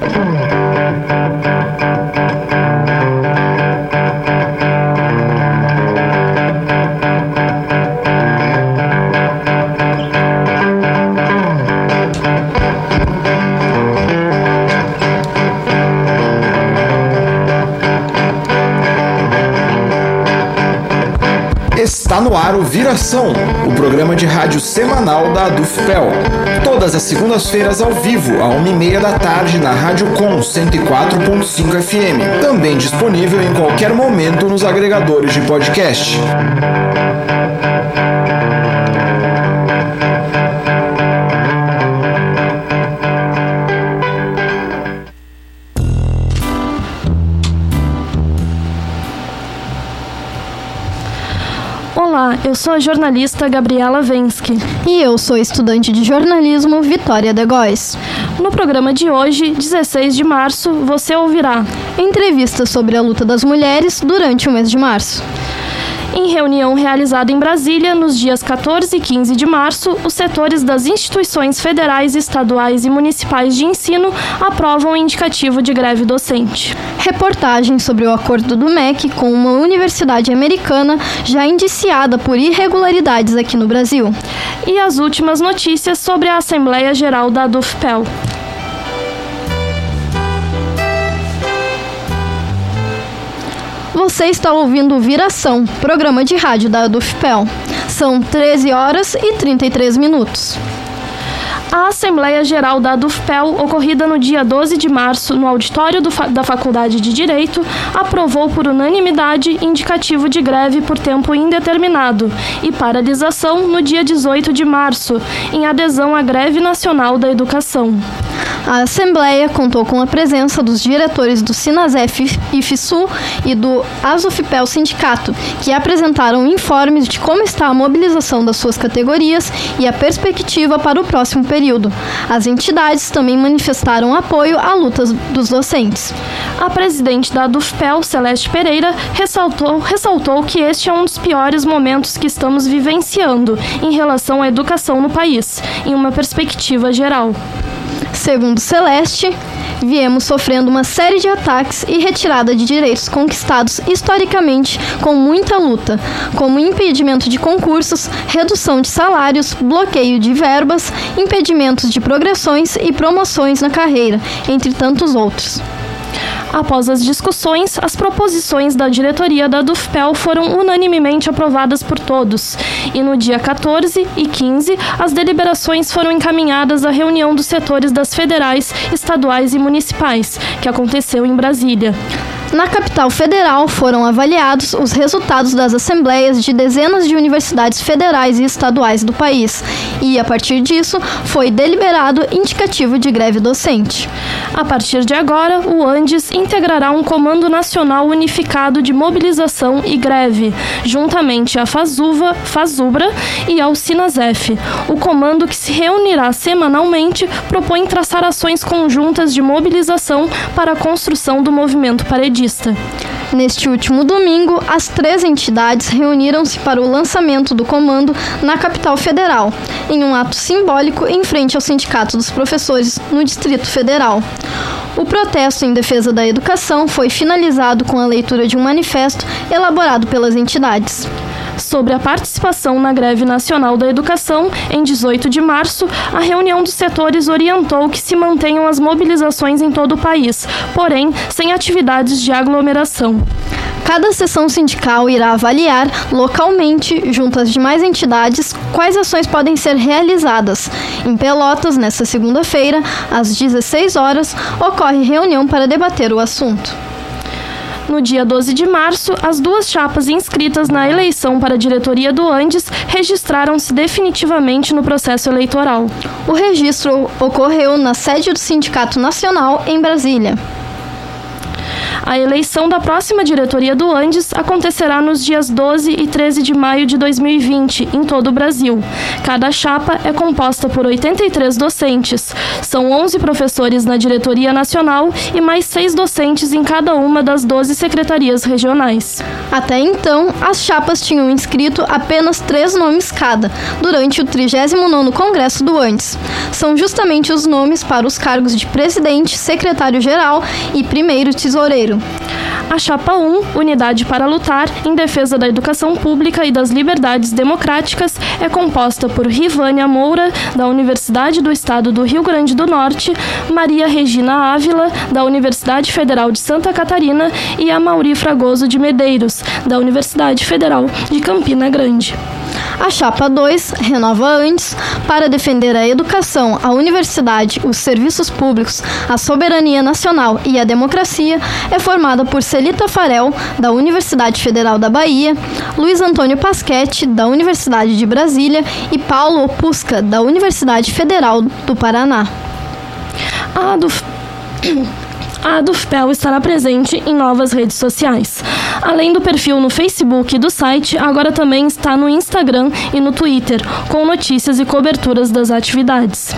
Mm-hmm. o programa de rádio semanal da Adufpel. Todas as segundas-feiras ao vivo, a uma e meia da tarde, na Rádio Com 104.5 FM. Também disponível em qualquer momento nos agregadores de podcast. Sou a jornalista Gabriela Vensky. E eu sou estudante de jornalismo Vitória de Góes. No programa de hoje, 16 de março, você ouvirá entrevistas sobre a luta das mulheres durante o mês de março. Em reunião realizada em Brasília, nos dias 14 e 15 de março, os setores das instituições federais, estaduais e municipais de ensino aprovam o indicativo de greve docente. Reportagem sobre o acordo do MEC com uma universidade americana já indiciada por irregularidades aqui no Brasil. E as últimas notícias sobre a Assembleia Geral da DUFPEL. Você está ouvindo Viração, programa de rádio da UFPEL. São 13 horas e 33 minutos. A Assembleia Geral da DUFPEL, ocorrida no dia 12 de março no auditório da Faculdade de Direito, aprovou por unanimidade indicativo de greve por tempo indeterminado e paralisação no dia 18 de março, em adesão à greve nacional da educação. A Assembleia contou com a presença dos diretores do Sinasef IFSU e do Asofipel Sindicato, que apresentaram informes de como está a mobilização das suas categorias e a perspectiva para o próximo período. As entidades também manifestaram apoio à luta dos docentes. A presidente da DUFPEL, Celeste Pereira, ressaltou, ressaltou que este é um dos piores momentos que estamos vivenciando em relação à educação no país, em uma perspectiva geral. Segundo Celeste, viemos sofrendo uma série de ataques e retirada de direitos conquistados historicamente com muita luta, como impedimento de concursos, redução de salários, bloqueio de verbas, impedimentos de progressões e promoções na carreira, entre tantos outros. Após as discussões, as proposições da diretoria da DUFPEL foram unanimemente aprovadas por todos, e no dia 14 e 15, as deliberações foram encaminhadas à reunião dos setores das federais, estaduais e municipais, que aconteceu em Brasília. Na capital federal foram avaliados os resultados das assembleias de dezenas de universidades federais e estaduais do país, e a partir disso foi deliberado indicativo de greve docente. A partir de agora, o Andes integrará um Comando Nacional Unificado de Mobilização e Greve, juntamente à Fazuva, Fazubra e ao Sinasef. O comando que se reunirá semanalmente propõe traçar ações conjuntas de mobilização para a construção do movimento paredista. Neste último domingo, as três entidades reuniram-se para o lançamento do comando na capital federal, em um ato simbólico em frente ao Sindicato dos Professores no Distrito Federal. O protesto em defesa da educação foi finalizado com a leitura de um manifesto elaborado pelas entidades sobre a participação na greve nacional da educação, em 18 de março, a reunião dos setores orientou que se mantenham as mobilizações em todo o país, porém sem atividades de aglomeração. Cada seção sindical irá avaliar localmente, junto às demais entidades, quais ações podem ser realizadas. Em Pelotas, nesta segunda-feira, às 16 horas, ocorre reunião para debater o assunto. No dia 12 de março, as duas chapas inscritas na eleição para a diretoria do Andes registraram-se definitivamente no processo eleitoral. O registro ocorreu na sede do Sindicato Nacional em Brasília. A eleição da próxima diretoria do Andes acontecerá nos dias 12 e 13 de maio de 2020, em todo o Brasil. Cada chapa é composta por 83 docentes. São 11 professores na diretoria nacional e mais seis docentes em cada uma das 12 secretarias regionais. Até então, as chapas tinham inscrito apenas três nomes cada, durante o 39º Congresso do Andes. São justamente os nomes para os cargos de presidente, secretário-geral e primeiro tesoureiro. A Chapa 1, Unidade para Lutar em Defesa da Educação Pública e das Liberdades Democráticas, é composta por Rivânia Moura, da Universidade do Estado do Rio Grande do Norte, Maria Regina Ávila, da Universidade Federal de Santa Catarina e a Mauri Fragoso de Medeiros, da Universidade Federal de Campina Grande. A chapa 2 renova antes para defender a educação, a universidade, os serviços públicos, a soberania nacional e a democracia é formada por Celita Farel, da Universidade Federal da Bahia, Luiz Antônio Pasquete, da Universidade de Brasília e Paulo Opusca, da Universidade Federal do Paraná. A do a Dufpel estará presente em novas redes sociais. Além do perfil no Facebook e do site, agora também está no Instagram e no Twitter, com notícias e coberturas das atividades.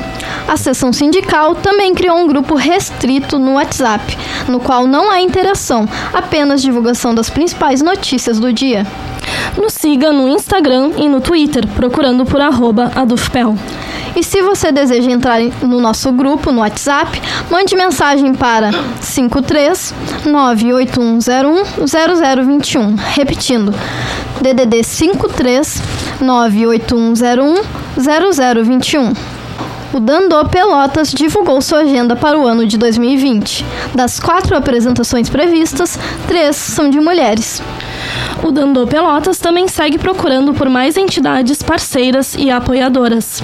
A seção sindical também criou um grupo restrito no WhatsApp, no qual não há interação, apenas divulgação das principais notícias do dia. Nos siga no Instagram e no Twitter, procurando por arroba Adufpel. E se você deseja entrar no nosso grupo no WhatsApp, mande mensagem para 53 98101 0021. Repetindo, DDD 53 98101 0021. O Dandô Pelotas divulgou sua agenda para o ano de 2020. Das quatro apresentações previstas, três são de mulheres. O Dandô Pelotas também segue procurando por mais entidades parceiras e apoiadoras.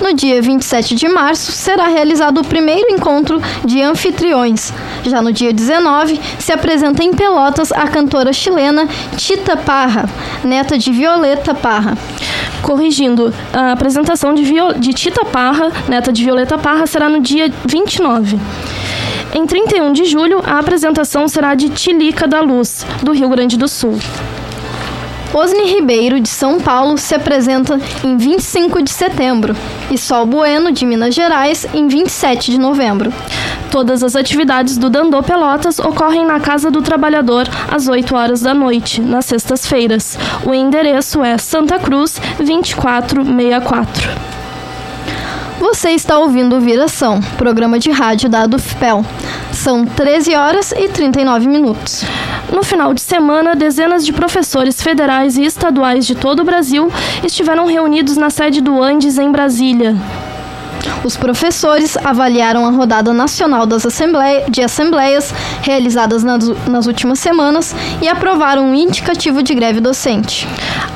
No dia 27 de março será realizado o primeiro encontro de anfitriões. Já no dia 19 se apresenta em Pelotas a cantora chilena Tita Parra, neta de Violeta Parra. Corrigindo, a apresentação de, Viol de Tita Parra, neta de Violeta Parra, será no dia 29. Em 31 de julho, a apresentação será de Tilica da Luz, do Rio Grande do Sul. Osni Ribeiro, de São Paulo, se apresenta em 25 de setembro e Sol Bueno, de Minas Gerais, em 27 de novembro. Todas as atividades do Dandô Pelotas ocorrem na Casa do Trabalhador às 8 horas da noite, nas sextas-feiras. O endereço é Santa Cruz 2464. Você está ouvindo o Viração, programa de rádio da ADUFPEL. São 13 horas e 39 minutos. No final de semana, dezenas de professores federais e estaduais de todo o Brasil estiveram reunidos na sede do Andes, em Brasília. Os professores avaliaram a rodada nacional das assembleia, de assembleias realizadas nas, nas, últimas semanas e aprovaram um indicativo de greve docente.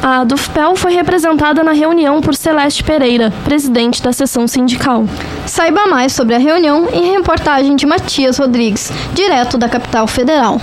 A DUFPEL foi representada na reunião por Celeste Pereira, presidente da seção sindical. Saiba mais sobre a reunião em reportagem de Matias Rodrigues, direto da capital federal.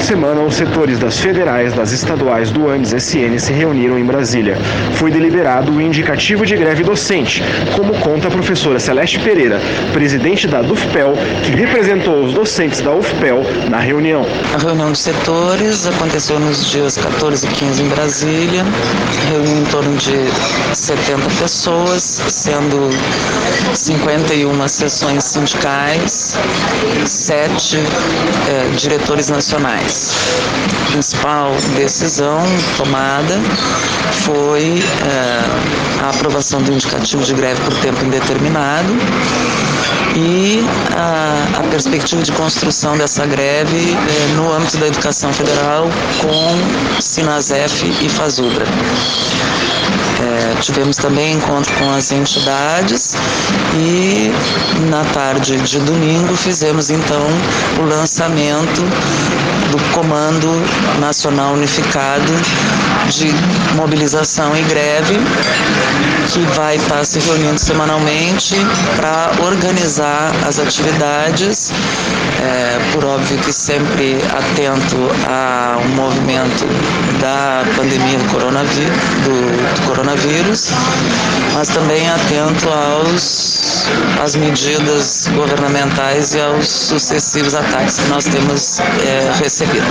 De semana, os setores das federais, das estaduais do Andes SN se reuniram em Brasília. Foi deliberado o indicativo de greve docente, como conta a professora Celeste Pereira, presidente da DUFPEL, que representou os docentes da UFPEL na reunião. A reunião dos setores aconteceu nos dias 14 e 15 em Brasília, reuniu em torno de 70 pessoas, sendo 51 sessões sindicais, 7 é, diretores nacionais. Principal decisão tomada foi é, a aprovação do indicativo de greve por tempo indeterminado e a, a perspectiva de construção dessa greve é, no âmbito da educação federal com Sinasef e Fazubra. É, tivemos também encontro com as entidades e na tarde de domingo fizemos então o lançamento do Comando Nacional Unificado de Mobilização e Greve, que vai estar se reunindo semanalmente para organizar as atividades, é, por óbvio que sempre atento ao movimento da pandemia do coronavírus, do, do coronavírus mas também atento aos às medidas governamentais e aos sucessivos ataques que nós temos é, recebido.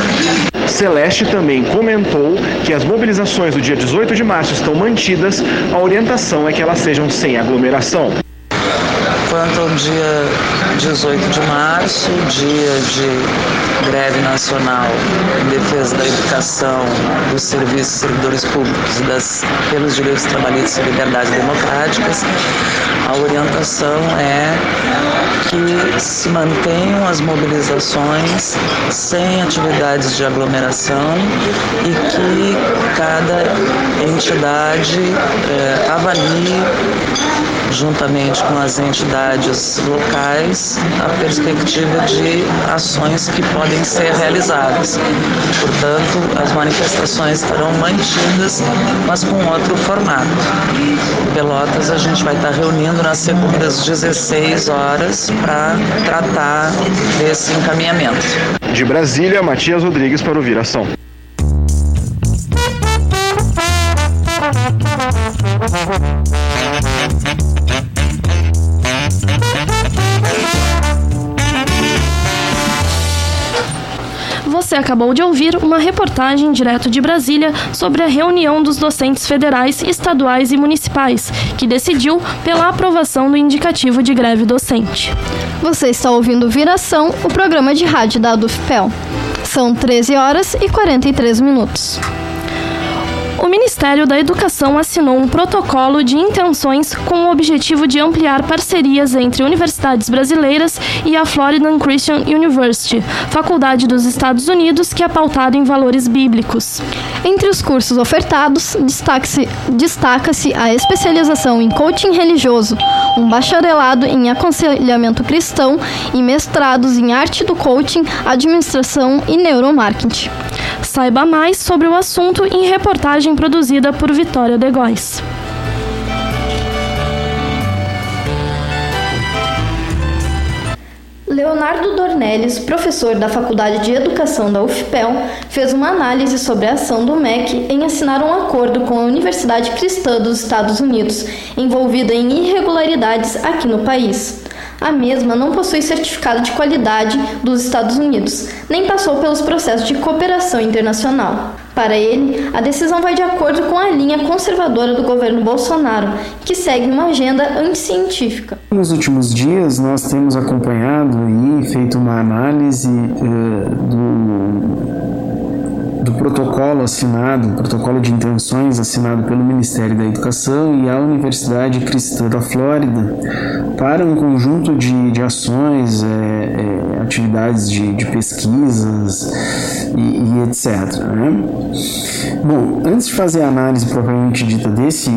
Celeste também comentou que as mobilizações do dia 18 de março estão mantidas, a orientação é que elas sejam sem aglomeração. Quanto ao dia 18 de março, dia de greve nacional em defesa da educação, dos serviços servidores públicos e das, pelos direitos trabalhistas e liberdades democráticas, a orientação é que se mantenham as mobilizações sem atividades de aglomeração e que cada entidade é, avalie juntamente com as entidades locais, a perspectiva de ações que podem ser realizadas. Portanto, as manifestações estarão mantidas, mas com outro formato. Em Pelotas, a gente vai estar reunindo nas segundas 16 horas para tratar desse encaminhamento. De Brasília, Matias Rodrigues para o Viração. Acabou de ouvir uma reportagem direto de Brasília sobre a reunião dos docentes federais, estaduais e municipais, que decidiu pela aprovação do indicativo de greve docente. Você está ouvindo Viração, o programa de rádio da UFPEL. São 13 horas e 43 minutos. O Ministério da Educação assinou um protocolo de intenções com o objetivo de ampliar parcerias entre universidades brasileiras e a Floridan Christian University, faculdade dos Estados Unidos que é pautada em valores bíblicos. Entre os cursos ofertados, destaca-se destaca a especialização em coaching religioso, um bacharelado em aconselhamento cristão e mestrados em arte do coaching, administração e neuromarketing. Saiba mais sobre o assunto em reportagem produzida por Vitória de Góes. Leonardo Dornelles, professor da Faculdade de Educação da UFPEL, fez uma análise sobre a ação do MEC em assinar um acordo com a Universidade Cristã dos Estados Unidos, envolvida em irregularidades aqui no país. A mesma não possui certificado de qualidade dos Estados Unidos, nem passou pelos processos de cooperação internacional. Para ele, a decisão vai de acordo com a linha conservadora do governo Bolsonaro, que segue uma agenda anticientífica. Nos últimos dias, nós temos acompanhado e feito uma análise eh, do do protocolo assinado, protocolo de intenções assinado pelo Ministério da Educação e a Universidade Cristã da Flórida para um conjunto de, de ações, é, é, atividades de, de pesquisas e, e etc. Né? Bom, antes de fazer a análise propriamente dita desse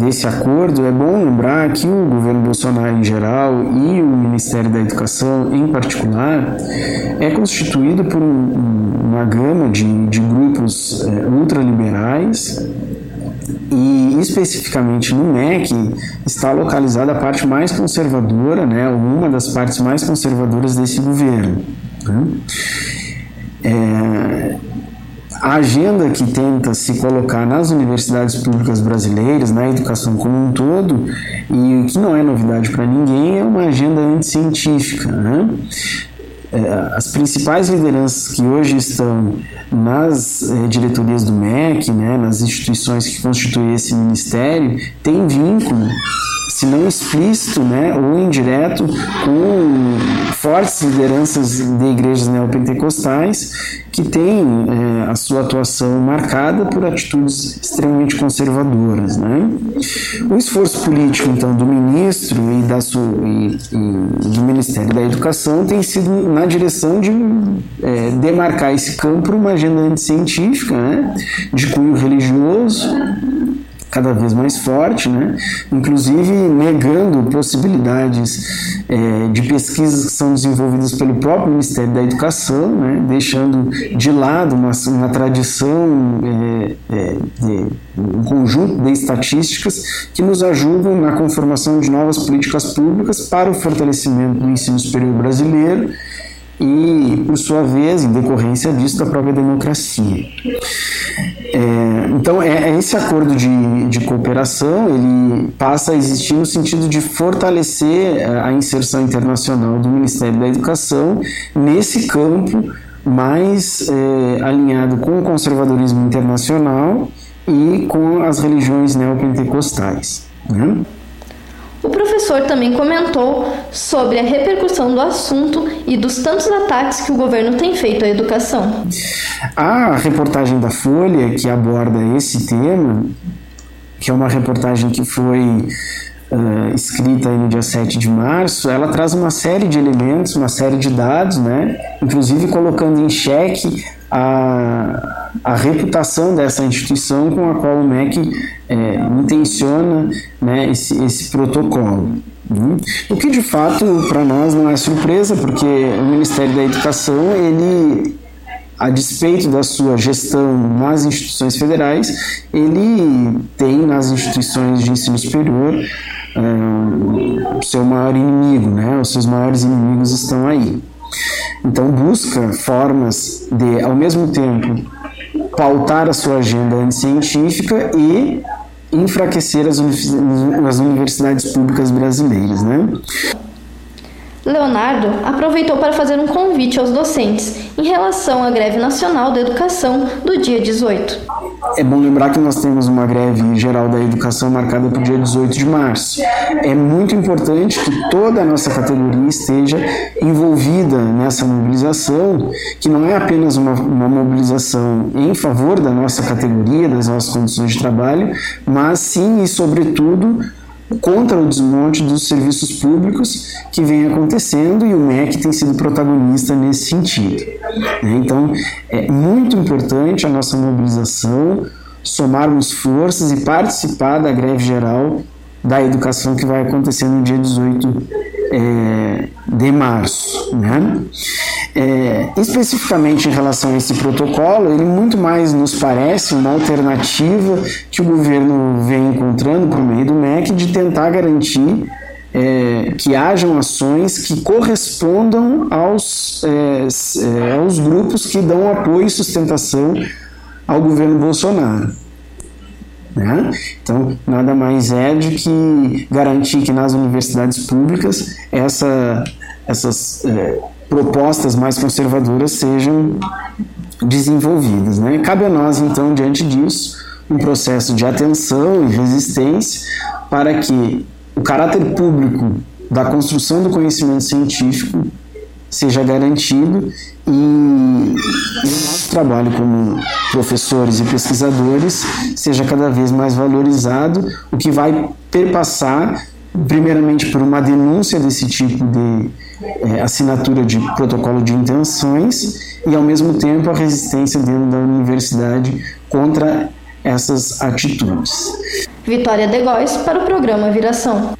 desse acordo, é bom lembrar que o governo Bolsonaro em geral e o Ministério da Educação em particular é constituído por um, uma gama de, de grupos é, ultraliberais e especificamente no MEC está localizada a parte mais conservadora, né, uma das partes mais conservadoras desse governo. Né? É, a agenda que tenta se colocar nas universidades públicas brasileiras, na educação como um todo, e o que não é novidade para ninguém, é uma agenda anticientífica. Né? É, as principais lideranças que hoje estão nas eh, diretorias do MEC, né, nas instituições que constituem esse ministério, têm vínculo se não explícito, né, ou indireto, com fortes lideranças de igrejas neopentecostais que têm é, a sua atuação marcada por atitudes extremamente conservadoras. Né? O esforço político, então, do ministro e, da sua, e, e do Ministério da Educação tem sido na direção de é, demarcar esse campo para uma agenda anticientífica, né, de cunho religioso, cada vez mais forte, né? inclusive negando possibilidades é, de pesquisas que são desenvolvidas pelo próprio Ministério da Educação, né? deixando de lado uma, uma tradição, é, é, um conjunto de estatísticas que nos ajudam na conformação de novas políticas públicas para o fortalecimento do ensino superior brasileiro e, por sua vez, em decorrência disso, da própria democracia. É, então, é, é, esse acordo de, de cooperação ele passa a existir no sentido de fortalecer a inserção internacional do Ministério da Educação nesse campo mais é, alinhado com o conservadorismo internacional e com as religiões neopentecostais. Né? O professor também comentou sobre a repercussão do assunto e dos tantos ataques que o governo tem feito à educação. A reportagem da Folha que aborda esse tema, que é uma reportagem que foi uh, escrita no dia 7 de março, ela traz uma série de elementos, uma série de dados, né? inclusive colocando em xeque a, a reputação dessa instituição com a qual o MEC é, intenciona né, esse, esse protocolo. Né? O que de fato para nós não é surpresa, porque o Ministério da Educação, ele, a despeito da sua gestão nas instituições federais, ele tem nas instituições de ensino superior é, o seu maior inimigo, né? os seus maiores inimigos estão aí. Então busca formas de, ao mesmo tempo, pautar a sua agenda científica e enfraquecer as, as universidades públicas brasileiras, né? Leonardo aproveitou para fazer um convite aos docentes em relação à greve nacional da educação do dia 18. É bom lembrar que nós temos uma greve geral da educação marcada para o dia 18 de março. É muito importante que toda a nossa categoria esteja envolvida nessa mobilização, que não é apenas uma, uma mobilização em favor da nossa categoria, das nossas condições de trabalho, mas sim e sobretudo contra o desmonte dos serviços públicos que vem acontecendo e o MEC tem sido protagonista nesse sentido. Né? Então, é muito importante a nossa mobilização, somarmos forças e participar da greve geral da educação que vai acontecer no dia 18 é, de março. Né? É, especificamente em relação a esse protocolo, ele muito mais nos parece uma alternativa que o governo vem encontrando por meio do MEC de tentar garantir é, que hajam ações que correspondam aos, é, é aos grupos que dão apoio e sustentação ao governo Bolsonaro. Né? Então, nada mais é de que garantir que nas universidades públicas essa, essas é, propostas mais conservadoras sejam desenvolvidas. Né? Cabe a nós, então, diante disso, um processo de atenção e resistência para que o caráter público da construção do conhecimento científico seja garantido e, o nosso trabalho como professores e pesquisadores seja cada vez mais valorizado, o que vai perpassar primeiramente por uma denúncia desse tipo de é, assinatura de protocolo de intenções e ao mesmo tempo a resistência dentro da universidade contra essas atitudes. Vitória Degóis para o programa Viração.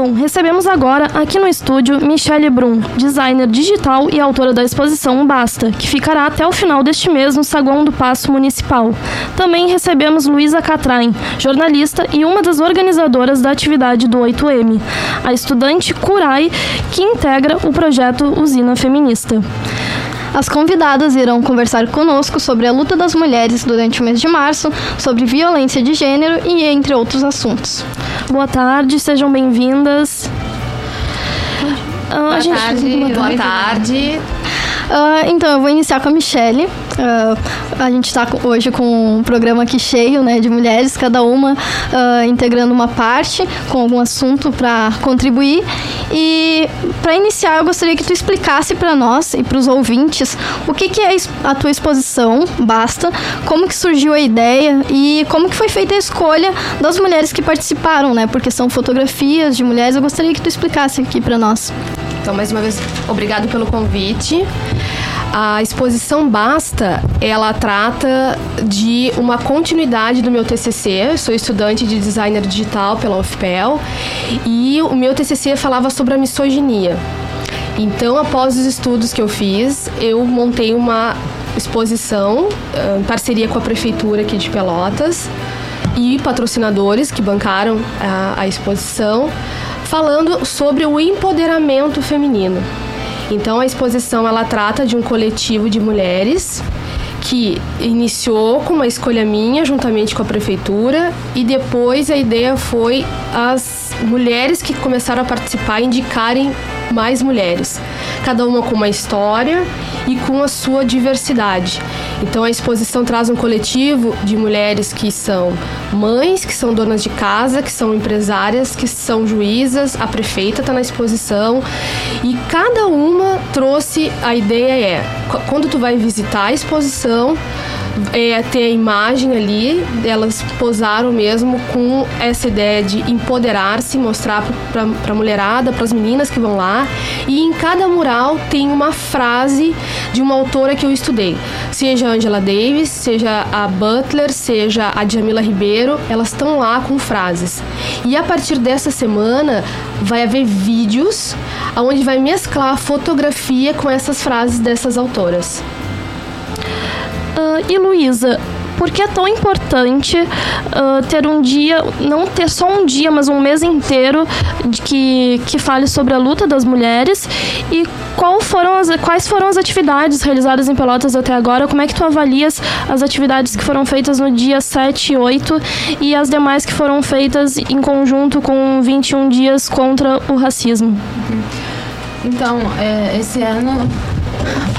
Bom, recebemos agora aqui no estúdio Michelle Brum, designer digital e autora da exposição Basta, que ficará até o final deste mês no Saguão do Paço Municipal. Também recebemos Luísa Catrain, jornalista e uma das organizadoras da atividade do 8M, a estudante Curai, que integra o projeto Usina Feminista. As convidadas irão conversar conosco sobre a luta das mulheres durante o mês de março, sobre violência de gênero e entre outros assuntos. Boa tarde, sejam bem-vindas. Ah, boa, gente... tarde, boa tarde. Uh, então, eu vou iniciar com a Michelle. Uh, a gente está hoje com um programa aqui cheio né, de mulheres, cada uma uh, integrando uma parte com algum assunto para contribuir. E para iniciar, eu gostaria que tu explicasse para nós e para os ouvintes o que, que é a tua exposição, Basta, como que surgiu a ideia e como que foi feita a escolha das mulheres que participaram, né? Porque são fotografias de mulheres. Eu gostaria que tu explicasse aqui para nós. Então, mais uma vez, obrigado pelo convite. A exposição Basta, ela trata de uma continuidade do meu TCC. Eu sou estudante de designer digital pela UFPEL e o meu TCC falava sobre a misoginia. Então, após os estudos que eu fiz, eu montei uma exposição em parceria com a prefeitura aqui de Pelotas e patrocinadores que bancaram a, a exposição falando sobre o empoderamento feminino. Então a exposição ela trata de um coletivo de mulheres que iniciou com uma escolha minha juntamente com a prefeitura e depois a ideia foi as mulheres que começaram a participar indicarem mais mulheres, cada uma com uma história e com a sua diversidade. Então a exposição traz um coletivo de mulheres que são mães, que são donas de casa, que são empresárias, que são juízas, a prefeita está na exposição. E cada uma trouxe a ideia é quando tu vai visitar a exposição é, ter a imagem ali, elas posaram mesmo com essa ideia de empoderar-se, mostrar para a mulherada, para as meninas que vão lá. E em cada mural tem uma frase de uma autora que eu estudei. Seja a Angela Davis, seja a Butler, seja a Jamila Ribeiro, elas estão lá com frases. E a partir dessa semana vai haver vídeos onde vai mesclar a fotografia com essas frases dessas autoras. Uh, e Luísa, por que é tão importante uh, ter um dia, não ter só um dia, mas um mês inteiro de que, que fale sobre a luta das mulheres e qual foram as, quais foram as atividades realizadas em Pelotas até agora? Como é que tu avalias as atividades que foram feitas no dia 7 e 8 e as demais que foram feitas em conjunto com 21 dias contra o racismo? Então, é, esse ano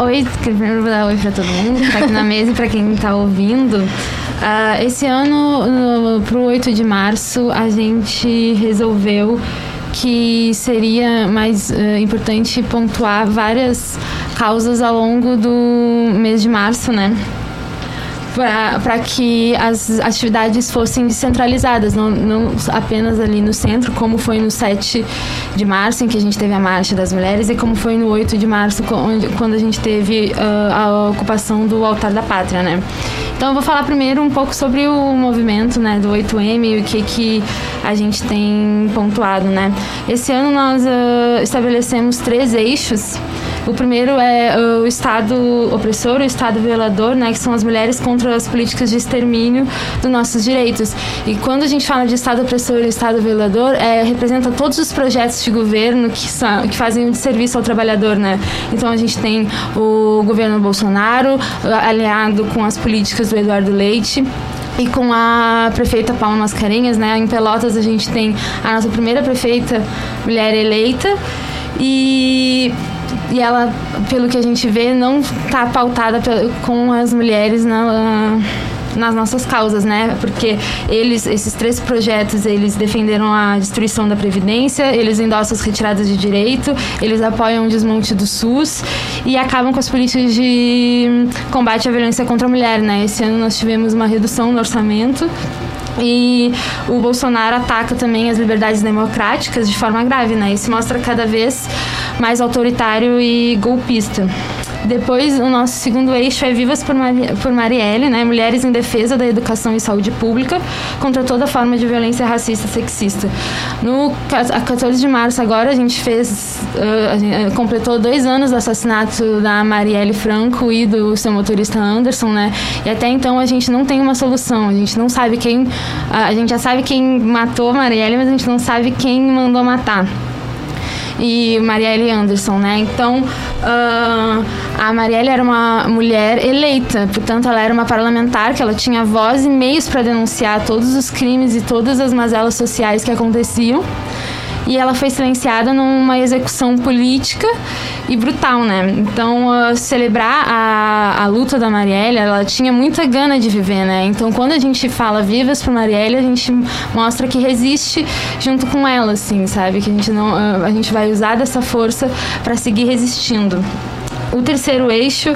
Oi, primeiro vou dar oi pra todo mundo que tá aqui na mesa e pra quem tá ouvindo. Uh, esse ano, no, pro 8 de março, a gente resolveu que seria mais uh, importante pontuar várias causas ao longo do mês de março, né? Para que as atividades fossem descentralizadas, não, não, apenas ali no centro, como foi no 7 de março, em que a gente teve a Marcha das Mulheres, e como foi no 8 de março, quando a gente teve uh, a ocupação do Altar da Pátria, né? Então eu vou falar primeiro um pouco sobre o movimento né, do 8M e o que, que a gente tem pontuado. Né? Esse ano nós uh, estabelecemos três eixos o primeiro é o Estado opressor, o Estado violador, né, que são as mulheres contra as políticas de extermínio dos nossos direitos. E quando a gente fala de Estado opressor e Estado violador, é, representa todos os projetos de governo que, são, que fazem de serviço ao trabalhador, né? Então a gente tem o governo Bolsonaro aliado com as políticas do Eduardo Leite e com a prefeita Paula Mascarenhas, né? Em Pelotas a gente tem a nossa primeira prefeita mulher eleita e e ela, pelo que a gente vê, não está pautada com as mulheres na, nas nossas causas, né? Porque eles, esses três projetos, eles defenderam a destruição da Previdência, eles endossam as retiradas de direito, eles apoiam o desmonte do SUS e acabam com as políticas de combate à violência contra a mulher, né? Esse ano nós tivemos uma redução no orçamento e o Bolsonaro ataca também as liberdades democráticas de forma grave, né? Isso mostra cada vez mais autoritário e golpista. Depois, o nosso segundo eixo é Vivas por, por Marielle, né? Mulheres em defesa da educação e saúde pública contra toda forma de violência racista e sexista. No a 14 de março agora, a gente fez, uh, a gente completou dois anos do assassinato da Marielle Franco e do seu motorista Anderson, né? E até então a gente não tem uma solução. A gente não sabe quem... A gente já sabe quem matou a Marielle, mas a gente não sabe quem mandou matar e Marielle Anderson, né? Então, uh, a Marielle era uma mulher eleita, portanto, ela era uma parlamentar que ela tinha voz e meios para denunciar todos os crimes e todas as mazelas sociais que aconteciam. E ela foi silenciada numa execução política e brutal, né? Então, uh, celebrar a, a luta da Marielle, ela tinha muita gana de viver, né? Então, quando a gente fala vivas para Marielle, a gente mostra que resiste junto com ela, assim, sabe? Que a gente não, uh, a gente vai usar dessa força para seguir resistindo. O terceiro eixo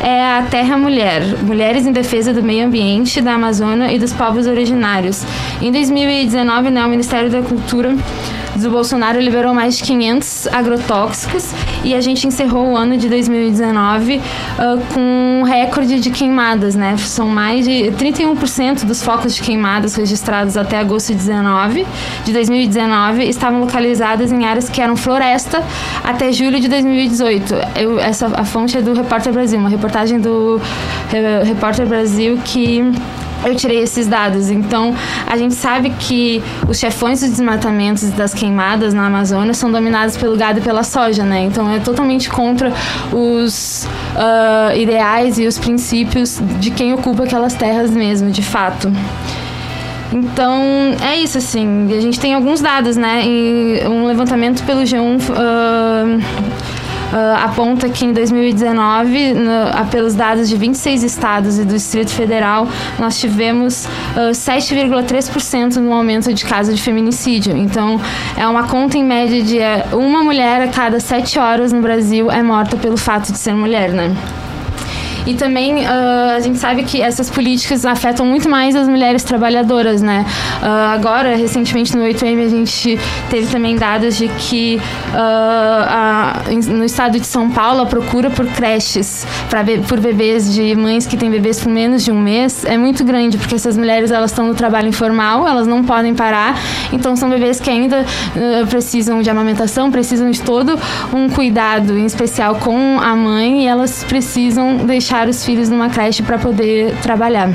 é a Terra Mulher, Mulheres em Defesa do Meio Ambiente, da Amazônia e dos Povos Originários. Em 2019, né, o Ministério da Cultura do Bolsonaro liberou mais de 500 agrotóxicos e a gente encerrou o ano de 2019 uh, com um recorde de queimadas, né? São mais de 31% dos focos de queimadas registrados até agosto de 19 de 2019 estavam localizadas em áreas que eram floresta até julho de 2018. Eu, essa a fonte é do Repórter Brasil, uma reportagem do Repórter Brasil que eu tirei esses dados. Então, a gente sabe que os chefões dos desmatamentos e das queimadas na Amazônia são dominados pelo gado e pela soja, né? Então, é totalmente contra os uh, ideais e os princípios de quem ocupa aquelas terras mesmo, de fato. Então, é isso, assim. A gente tem alguns dados, né? E um levantamento pelo G1 uh, uh, aponta que em 2019, no, pelos dados de 26 estados e do Distrito Federal, nós tivemos uh, 7,3% no aumento de casos de feminicídio. Então, é uma conta em média de é, uma mulher a cada sete horas no Brasil é morta pelo fato de ser mulher, né? E também uh, a gente sabe que essas políticas afetam muito mais as mulheres trabalhadoras, né? Uh, agora, recentemente no 8M, a gente teve também dados de que uh, a, no estado de São Paulo a procura por creches pra, por bebês de mães que têm bebês por menos de um mês é muito grande, porque essas mulheres elas estão no trabalho informal, elas não podem parar, então são bebês que ainda precisam de amamentação, precisam de todo um cuidado em especial com a mãe e elas precisam deixar deixar os filhos numa creche para poder trabalhar.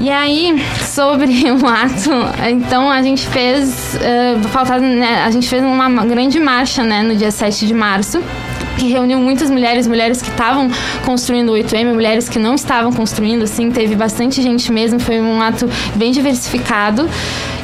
E aí, sobre o ato, então a gente fez, uh, faltado, né, a gente fez uma grande marcha, né, no dia 7 de março, que reuniu muitas mulheres, mulheres que estavam construindo o 8M, mulheres que não estavam construindo, assim, teve bastante gente mesmo, foi um ato bem diversificado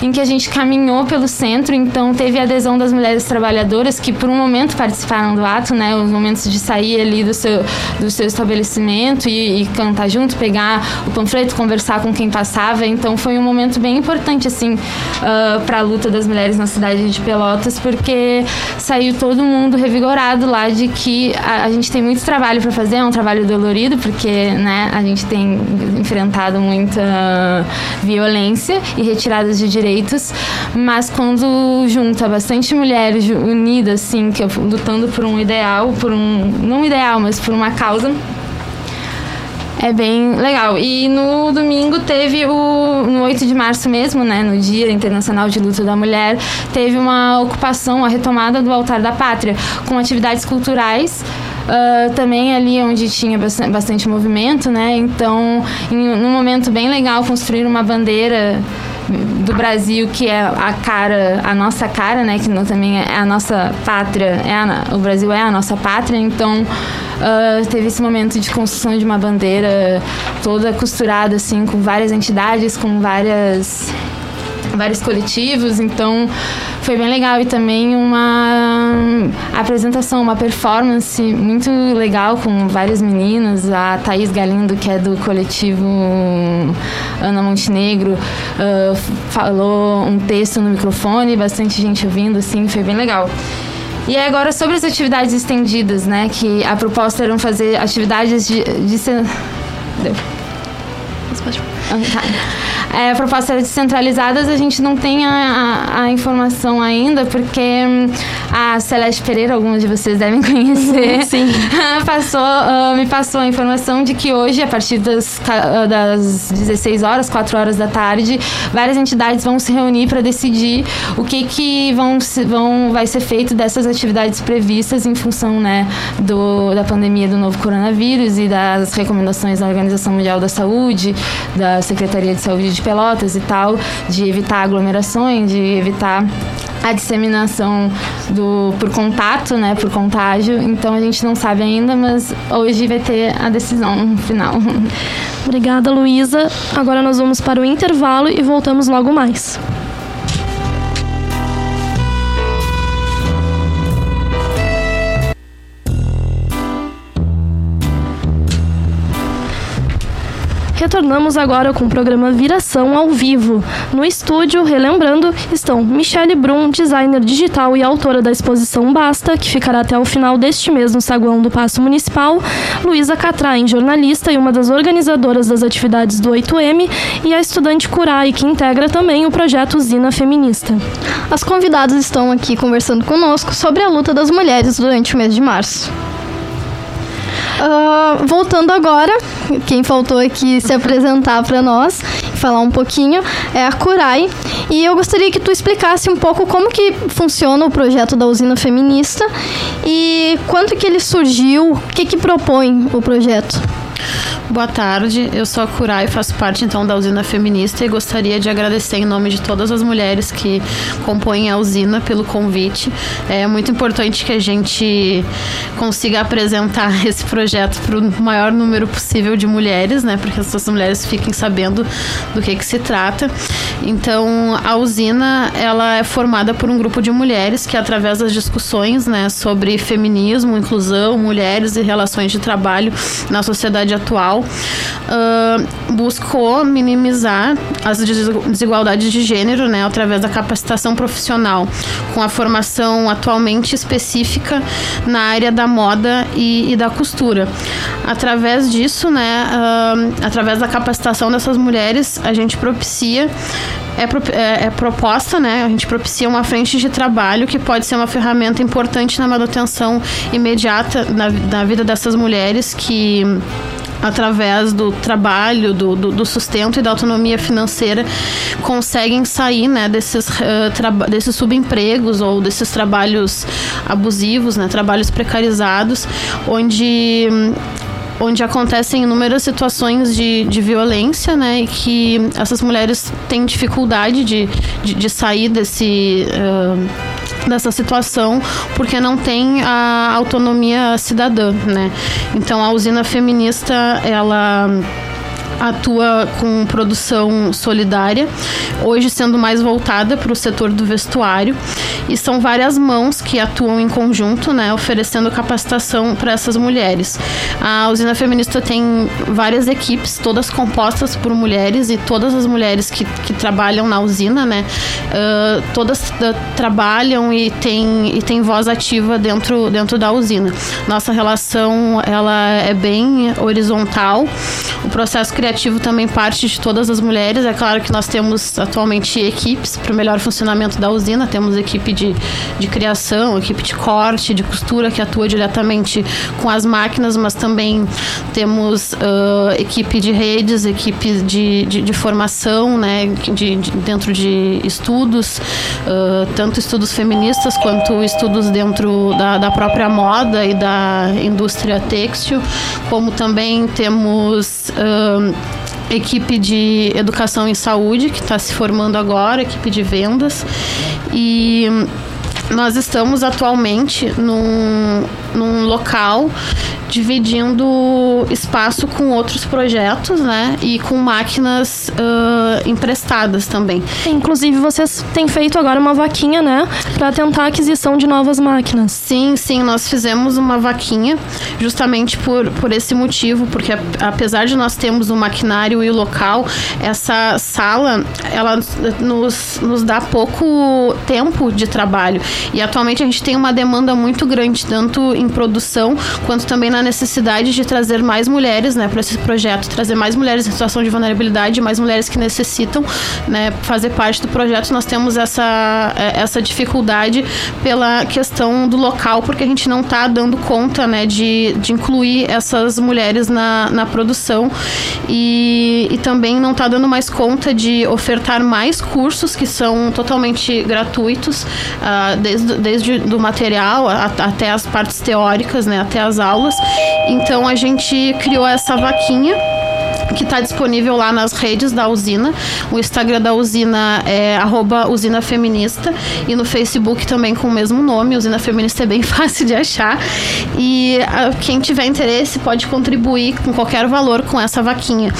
em que a gente caminhou pelo centro, então teve a adesão das mulheres trabalhadoras que por um momento participaram do ato, né, os momentos de sair ali do seu, do seu estabelecimento e, e cantar junto, pegar o panfleto, conversar com quem passava, então foi um momento bem importante, assim, uh, ah, para a luta das mulheres na cidade de Pelotas, porque saiu todo mundo revigorado lá de que a, a gente tem muito trabalho para fazer, é um trabalho dolorido, porque, né, a gente tem enfrentado muita violência e retiradas de direitos, mas quando junta bastante mulheres unidas, assim, que lutando por um ideal, por um. não ideal, mas por uma causa, é bem legal. E no domingo teve o. No 8 de março mesmo, né? No Dia Internacional de Luta da Mulher, teve uma ocupação, a retomada do Altar da Pátria, com atividades culturais. Uh, também ali onde tinha bastante, bastante movimento, né? Então, em, num momento bem legal, construir uma bandeira do Brasil, que é a cara, a nossa cara, né? Que também é a nossa pátria, é a, o Brasil é a nossa pátria, então uh, teve esse momento de construção de uma bandeira toda costurada, assim, com várias entidades, com várias vários coletivos, então foi bem legal e também uma apresentação, uma performance muito legal com várias meninas, a Thaís Galindo, que é do coletivo Ana Montenegro, uh, falou um texto no microfone, bastante gente ouvindo, assim, foi bem legal. E agora sobre as atividades estendidas, né? Que a proposta era fazer atividades de. de... Deu. Ah, tá é, propostas descentralizadas, a gente não tem a, a, a, informação ainda, porque hum, a Celeste Pereira, alguns de vocês devem conhecer, Sim. passou, uh, me passou a informação de que hoje, a partir das, das 16 horas, 4 horas da tarde, várias entidades vão se reunir para decidir o que, que vão, vão, vai ser feito dessas atividades previstas em função né, do, da pandemia do novo coronavírus e das recomendações da Organização Mundial da Saúde, Secretaria de Saúde de Pelotas e tal, de evitar aglomerações, de evitar a disseminação do, por contato, né, por contágio. Então a gente não sabe ainda, mas hoje vai ter a decisão final. Obrigada, Luísa. Agora nós vamos para o intervalo e voltamos logo mais. Retornamos agora com o programa Viração ao vivo. No estúdio, relembrando, estão Michele Brum, designer digital e autora da exposição Basta, que ficará até o final deste mês no saguão do Paço Municipal, Luísa Catrain, jornalista e uma das organizadoras das atividades do 8M, e a estudante Curai, que integra também o projeto Usina Feminista. As convidadas estão aqui conversando conosco sobre a luta das mulheres durante o mês de março. Uh, voltando agora, quem faltou aqui se apresentar para nós, falar um pouquinho, é a Curai. E eu gostaria que tu explicasse um pouco como que funciona o projeto da usina feminista e quando que ele surgiu, o que que propõe o projeto. Boa tarde, eu sou a Curai, faço parte então da usina feminista e gostaria de agradecer em nome de todas as mulheres que compõem a usina pelo convite. É muito importante que a gente consiga apresentar esse projeto para o maior número possível de mulheres, né, para que essas mulheres fiquem sabendo do que, que se trata. Então, a usina ela é formada por um grupo de mulheres que, através das discussões né, sobre feminismo, inclusão, mulheres e relações de trabalho na sociedade atual, uh, buscou minimizar as desigualdades de gênero, né, através da capacitação profissional, com a formação atualmente específica na área da moda e, e da costura. Através disso, né, uh, através da capacitação dessas mulheres, a gente propicia é, é, é, proposta, né? A gente propicia uma frente de trabalho que pode ser uma ferramenta importante na manutenção imediata na vida dessas mulheres que através do trabalho, do, do, do, sustento e da autonomia financeira, conseguem sair né, desses, uh, desses subempregos ou desses trabalhos abusivos, né, trabalhos precarizados, onde onde acontecem inúmeras situações de, de violência, né, e que essas mulheres têm dificuldade de, de, de sair desse uh, dessa situação porque não tem a autonomia cidadã, né? Então a usina feminista ela atua com produção solidária, hoje sendo mais voltada para o setor do vestuário. E são várias mãos que atuam em conjunto, né, oferecendo capacitação para essas mulheres. A usina feminista tem várias equipes, todas compostas por mulheres, e todas as mulheres que, que trabalham na usina, né, uh, todas uh, trabalham e têm, e têm voz ativa dentro, dentro da usina. Nossa relação ela é bem horizontal. O processo criativo também parte de todas as mulheres. É claro que nós temos atualmente equipes para o melhor funcionamento da usina. Temos equipe de, de criação, equipe de corte, de costura que atua diretamente com as máquinas, mas também temos uh, equipe de redes, equipe de, de, de formação, né, de, de, dentro de estudos, uh, tanto estudos feministas quanto estudos dentro da, da própria moda e da indústria têxtil, como também temos uh, equipe de educação em saúde que está se formando agora, equipe de vendas. E nós estamos atualmente num, num local dividindo espaço com outros projetos, né? E com máquinas uh, emprestadas também. Inclusive, vocês têm feito agora uma vaquinha, né? Para tentar a aquisição de novas máquinas. Sim, sim. Nós fizemos uma vaquinha justamente por, por esse motivo, porque apesar de nós termos o maquinário e o local, essa sala, ela nos, nos dá pouco tempo de trabalho. E atualmente a gente tem uma demanda muito grande, tanto em produção quanto também na necessidade de trazer mais mulheres né, para esse projeto, trazer mais mulheres em situação de vulnerabilidade, mais mulheres que necessitam né, fazer parte do projeto. Nós temos essa, é, essa dificuldade pela questão do local, porque a gente não está dando conta né, de, de incluir essas mulheres na, na produção e, e também não está dando mais conta de ofertar mais cursos que são totalmente gratuitos, uh, desde, desde do material a, até as partes teóricas, né, até as aulas. Então a gente criou essa vaquinha que está disponível lá nas redes da usina. O Instagram da usina é usina feminista e no Facebook também com o mesmo nome. Usina Feminista é bem fácil de achar. E a, quem tiver interesse pode contribuir com qualquer valor com essa vaquinha.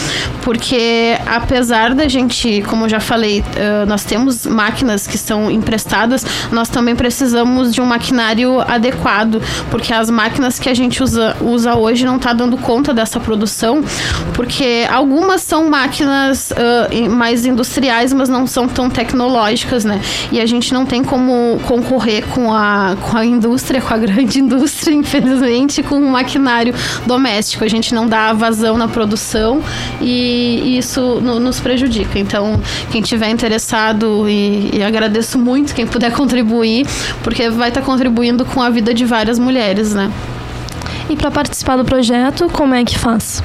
Porque apesar da gente, como eu já falei, uh, nós temos máquinas que são emprestadas, nós também precisamos de um maquinário adequado, porque as máquinas que a gente usa, usa hoje não está dando conta dessa produção, porque Algumas são máquinas uh, mais industriais, mas não são tão tecnológicas, né? E a gente não tem como concorrer com a, com a indústria, com a grande indústria, infelizmente, com o maquinário doméstico. A gente não dá vazão na produção e, isso no, nos prejudica. Então, quem tiver interessado, e, e, agradeço muito quem puder contribuir, porque vai estar contribuindo com a vida de várias mulheres, né? E para participar do projeto, como é que faz?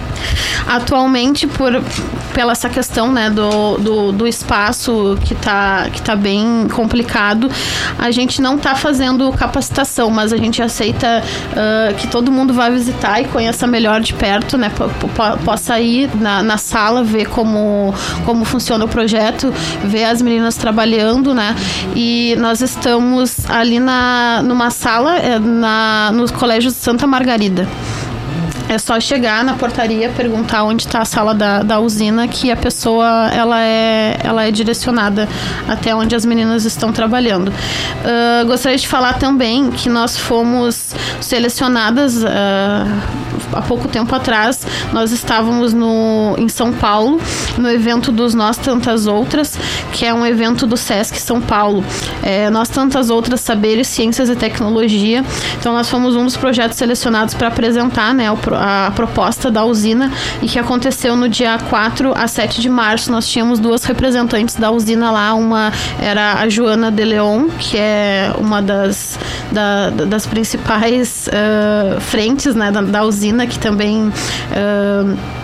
Atualmente, por, pela essa questão né, do, do, do espaço que está que tá bem complicado, a gente não está fazendo capacitação, mas a gente aceita uh, que todo mundo vá visitar e conheça melhor de perto, né, possa ir na, na sala, ver como, como funciona o projeto, ver as meninas trabalhando, né? E nós estamos ali na, numa sala eh, na, no Colégio Santa Margarida. vida. É só chegar na portaria, perguntar onde está a sala da, da usina, que a pessoa ela é, ela é direcionada até onde as meninas estão trabalhando. Uh, gostaria de falar também que nós fomos selecionadas uh, há pouco tempo atrás. Nós estávamos no, em São Paulo, no evento dos Nós Tantas Outras, que é um evento do SESC São Paulo. É, nós Tantas Outras Saberes, Ciências e Tecnologia. Então, nós fomos um dos projetos selecionados para apresentar né, o, a proposta da usina e que aconteceu no dia 4 a 7 de março. Nós tínhamos duas representantes da usina lá, uma era a Joana de Leon, que é uma das, da, das principais uh, frentes né, da, da, usina, que também. Uh,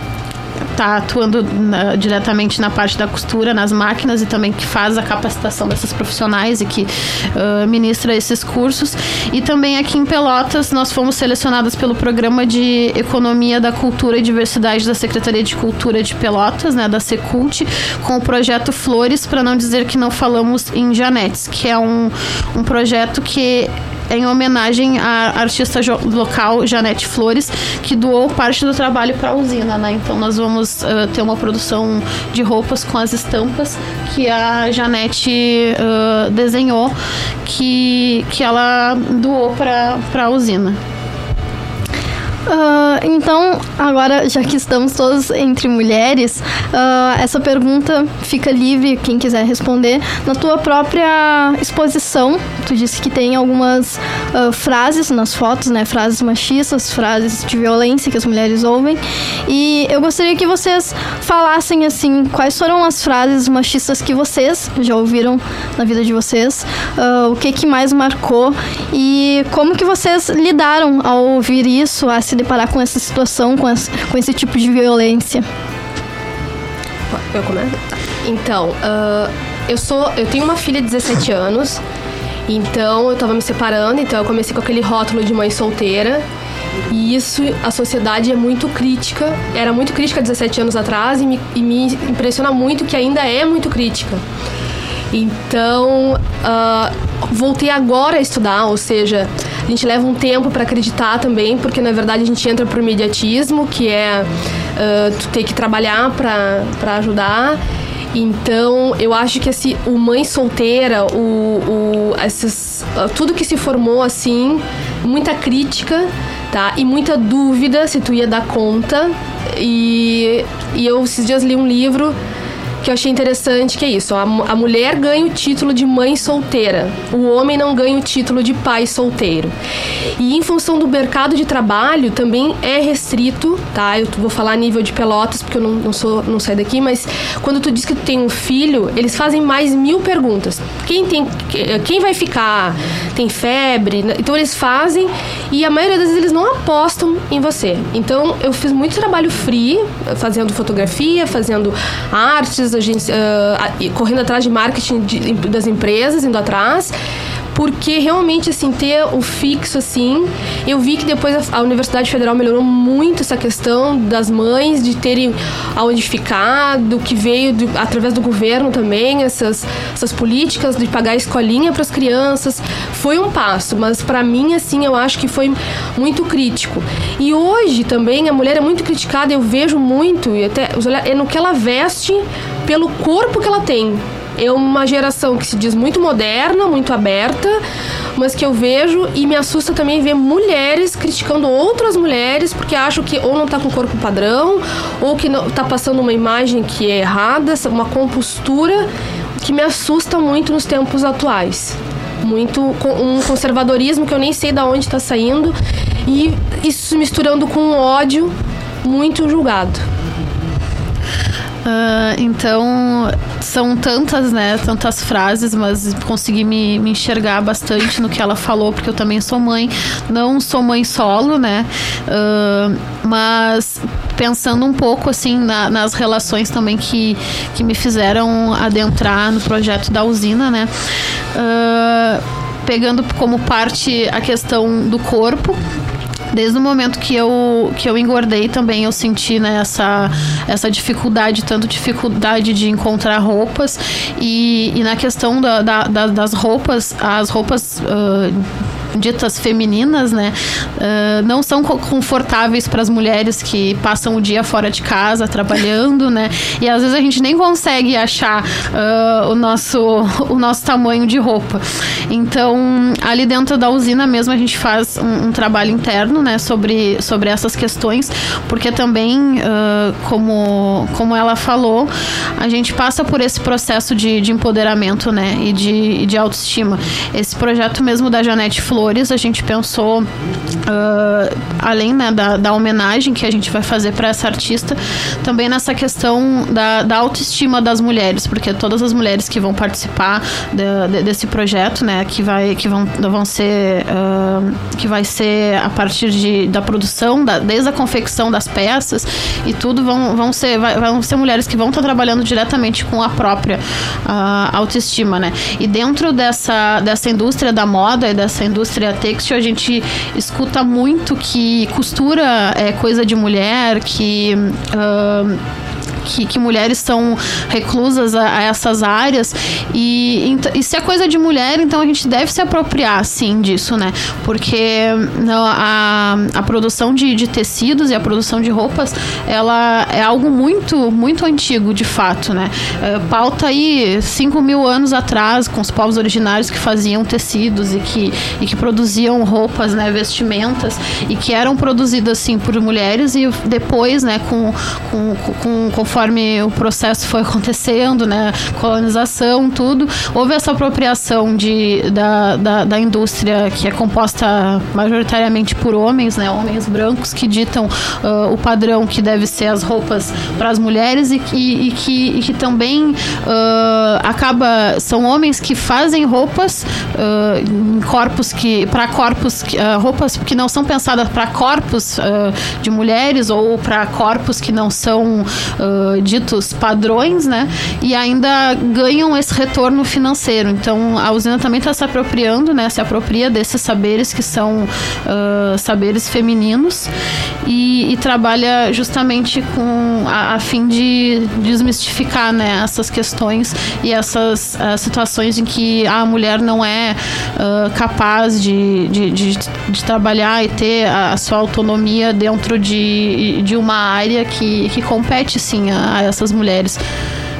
está atuando na, diretamente na parte da costura, nas máquinas e também que faz a capacitação desses profissionais e que uh, ministra esses cursos. E também aqui em Pelotas nós fomos selecionadas pelo programa de Economia da Cultura e Diversidade da Secretaria de Cultura de Pelotas, né, da Secult, com o projeto Flores, para não dizer que não falamos em Janetes, que é um, um projeto que em homenagem à artista local Janete Flores, que doou parte do trabalho para a usina, né? Então nós vamos uh, ter uma produção de roupas com as estampas que a Janete uh, desenhou, que, que ela doou para a usina. Uh, então, agora, já que estamos todos entre mulheres, uh, essa pergunta fica livre, quem quiser responder. Na tua própria exposição, tu disse que tem algumas uh, frases nas fotos, né? Frases machistas, frases de violência que as mulheres ouvem. E eu gostaria que vocês falassem, assim, quais foram as frases machistas que vocês já ouviram na vida de vocês, o que que mais marcou e como que vocês lidaram ao ouvir isso, a se se deparar com essa situação, com, essa, com esse tipo de violência? Eu começo? Então, uh, eu sou, eu tenho uma filha de 17 anos, então eu tava me separando, então eu comecei com aquele rótulo de mãe solteira. E isso, a sociedade é muito crítica, era muito crítica 17 anos atrás e me, e me impressiona muito que ainda é muito crítica. Então, uh, voltei agora a estudar, ou seja, a gente leva um tempo para acreditar também, porque na verdade a gente entra pro imediatismo, que é uh, tu ter que trabalhar para ajudar. Então, eu acho que esse, o mãe solteira, o, o, esses, tudo que se formou assim, muita crítica, tá? E muita dúvida se tu ia dar conta. E, e eu esses dias li um livro que eu achei interessante, que é isso. A, a mulher ganha o título de mãe solteira. O homem não ganha o título de pai solteiro. E em função do mercado de trabalho, também é restrito, tá? Eu vou falar a nível de pelotas, porque eu não, não, sou, não saio daqui, mas quando tu diz que tu tem um filho, eles fazem mais mil perguntas. Quem tem. Quem vai ficar? Tem febre? Então eles fazem e a maioria das vezes eles não apostam em você. Então eu fiz muito trabalho free, fazendo fotografia, fazendo artes, uh, correndo atrás de marketing de, das empresas, indo atrás porque realmente assim ter o fixo assim eu vi que depois a, Universidade Federal melhorou muito essa questão das mães de terem aonde ficar do que veio através do governo também essas essas políticas de pagar a escolinha para as crianças. Foi um passo mas para mim assim eu acho que foi muito crítico. E hoje também a mulher é muito criticada eu vejo muito e até é no que ela veste pelo corpo que ela tem. É uma geração que se diz muito moderna, muito aberta, mas que eu vejo e me assusta também ver mulheres criticando outras mulheres porque acham que ou não tá com o corpo padrão, ou que não tá passando uma imagem que é errada, uma compostura que me assusta muito nos tempos atuais. Muito um conservadorismo que eu nem sei de onde está saindo e isso misturando com um ódio muito julgado. Uh, então, são tantas, né? Tantas frases, mas consegui me, me, enxergar bastante no que ela falou, porque eu também sou mãe. Não sou mãe solo, né? Uh, mas pensando um pouco, assim, na, nas relações também que, que me fizeram adentrar no projeto da usina, né? Uh, pegando como parte a questão do corpo, desde o momento que eu, que eu engordei também eu senti né, essa, essa dificuldade, tanto dificuldade de encontrar roupas e, e na questão da, da, das roupas, as roupas uh, ditas femininas, né, uh, não são confortáveis para as mulheres que passam o dia fora de casa trabalhando, né, e às vezes a gente nem consegue achar uh, o nosso o nosso tamanho de roupa. Então, ali dentro da usina mesmo a gente faz um, um trabalho interno, né, sobre sobre essas questões, porque também, uh, como como ela falou, a gente passa por esse processo de, de empoderamento, né, e de, de autoestima. Esse projeto mesmo da Janete Flor Flores, a gente pensou, uh, além né, da, da, homenagem que a gente vai fazer para essa artista, também nessa questão da, da, autoestima das mulheres, porque todas as mulheres que vão participar de, de, desse projeto, né, que, vai, que vão, vão ser, uh, que vai ser a partir de, da produção, da, desde a confecção das peças e tudo, vão, vão, ser, vai, vão ser mulheres que vão estar trabalhando diretamente com a própria uh, autoestima, né? E dentro dessa, dessa indústria da moda e dessa indústria indústria têxtil, a gente escuta muito que costura é coisa de mulher, que. Uh, que, que mulheres são reclusas a, a essas áreas. E, e, se é coisa de mulher, então a gente deve se apropriar, sim, disso, né? Porque não, a, a produção de, de tecidos e a produção de roupas, ela é algo muito, muito antigo, de fato, né? É, pauta aí 5 mil anos atrás, com os povos originários que faziam tecidos e que, e que produziam roupas, né? Vestimentas, e que eram produzidas, assim, por mulheres e depois, né, com, com, com, com conforme o processo foi acontecendo, né, colonização, tudo, houve essa apropriação de, da, da, da indústria que é composta majoritariamente por homens, né, homens brancos que ditam uh, o padrão que deve ser as roupas para as mulheres e, e, e, que, e que também uh, acaba são homens que fazem roupas uh, corpos que para corpos uh, roupas que não são pensadas para corpos de mulheres ou para corpos que não são ditos padrões, né? E ainda ganham esse retorno financeiro. Então a usina também está se apropriando, né? Se apropria desses saberes que são uh, saberes femininos e, e, trabalha justamente com a, a, fim de desmistificar, né? Essas questões e essas uh, situações em que a mulher não é capaz de, de, de, de, trabalhar e ter a, a sua autonomia dentro de, de uma área que, que compete sim a, a essas mulheres.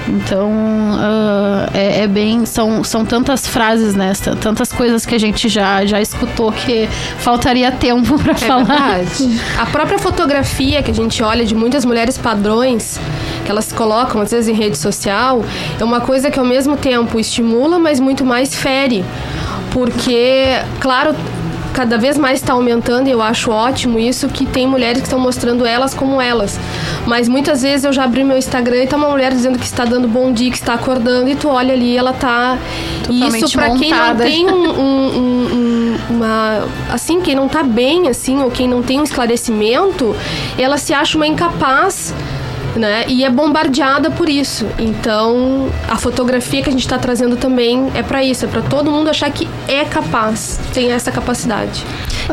Então, uh, é, é, bem. São, são tantas frases, né? Tantas coisas que a gente já, já escutou que faltaria tempo para é falar. Verdade. A própria fotografia que a gente olha de muitas mulheres padrões que elas colocam às vezes em rede social é uma coisa que ao mesmo tempo estimula, mas muito mais fere. Porque, claro, cada vez mais está aumentando e eu acho ótimo isso que tem mulheres que estão mostrando elas como elas. Mas muitas vezes eu já abri meu Instagram e tá uma mulher dizendo que está dando bom dia, que está acordando e tu olha ali, ela tá Totalmente isso para quem não tem um, um, um, uma assim, quem não tá bem assim ou quem não tem um esclarecimento, ela se acha uma incapaz né? E é bombardeada por isso. Então, a fotografia que a gente está trazendo também é para isso, é para todo mundo achar que é capaz, tem essa capacidade.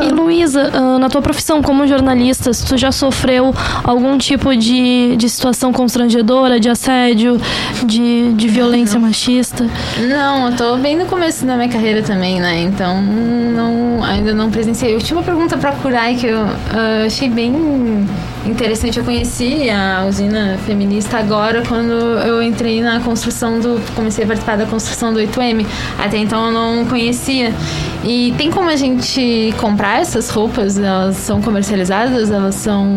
E Luísa, ah, na tua profissão como jornalista, tu já sofreu algum tipo de, de situação constrangedora, de assédio, de, de violência não. machista? Não, eu tô bem no começo da minha carreira também, né? Então, não, ainda não presenciei. Eu tinha uma pergunta para Kurai que eu uh, achei bem interessante. Eu conheci a usina usina feminista agora quando eu entrei na construção do. comecei a participar da construção do 8M. Até então eu não conhecia. E tem como a gente comprar essas roupas? Elas são comercializadas? Elas são